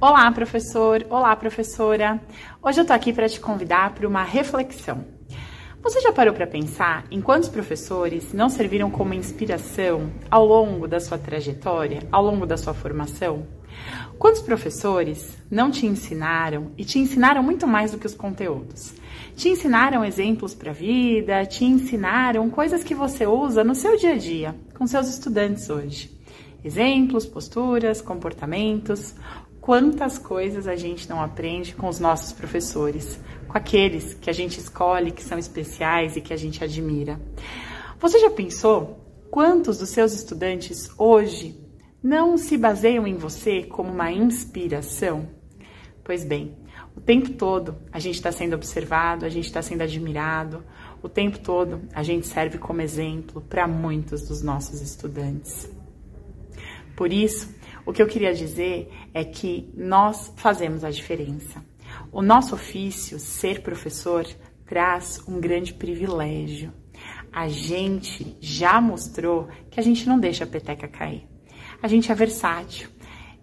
Olá, professor! Olá, professora! Hoje eu tô aqui para te convidar para uma reflexão. Você já parou para pensar em quantos professores não serviram como inspiração ao longo da sua trajetória, ao longo da sua formação? Quantos professores não te ensinaram e te ensinaram muito mais do que os conteúdos? Te ensinaram exemplos para a vida, te ensinaram coisas que você usa no seu dia a dia com seus estudantes hoje. Exemplos, posturas, comportamentos, quantas coisas a gente não aprende com os nossos professores, com aqueles que a gente escolhe, que são especiais e que a gente admira. Você já pensou quantos dos seus estudantes hoje não se baseiam em você como uma inspiração? Pois bem, o tempo todo a gente está sendo observado, a gente está sendo admirado, o tempo todo a gente serve como exemplo para muitos dos nossos estudantes. Por isso, o que eu queria dizer é que nós fazemos a diferença. O nosso ofício, ser professor, traz um grande privilégio. A gente já mostrou que a gente não deixa a peteca cair. A gente é versátil.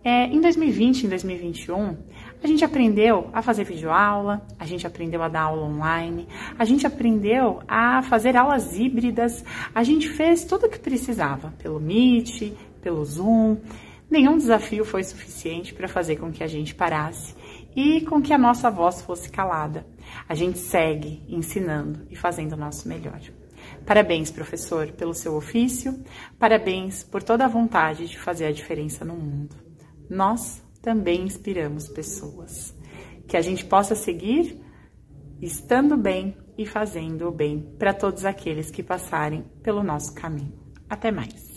É, em 2020, em 2021, a gente aprendeu a fazer videoaula, a gente aprendeu a dar aula online, a gente aprendeu a fazer aulas híbridas, a gente fez tudo o que precisava pelo Meet, pelo Zoom. Nenhum desafio foi suficiente para fazer com que a gente parasse e com que a nossa voz fosse calada. A gente segue ensinando e fazendo o nosso melhor. Parabéns, professor, pelo seu ofício, parabéns por toda a vontade de fazer a diferença no mundo. Nós também inspiramos pessoas. Que a gente possa seguir estando bem e fazendo o bem para todos aqueles que passarem pelo nosso caminho. Até mais!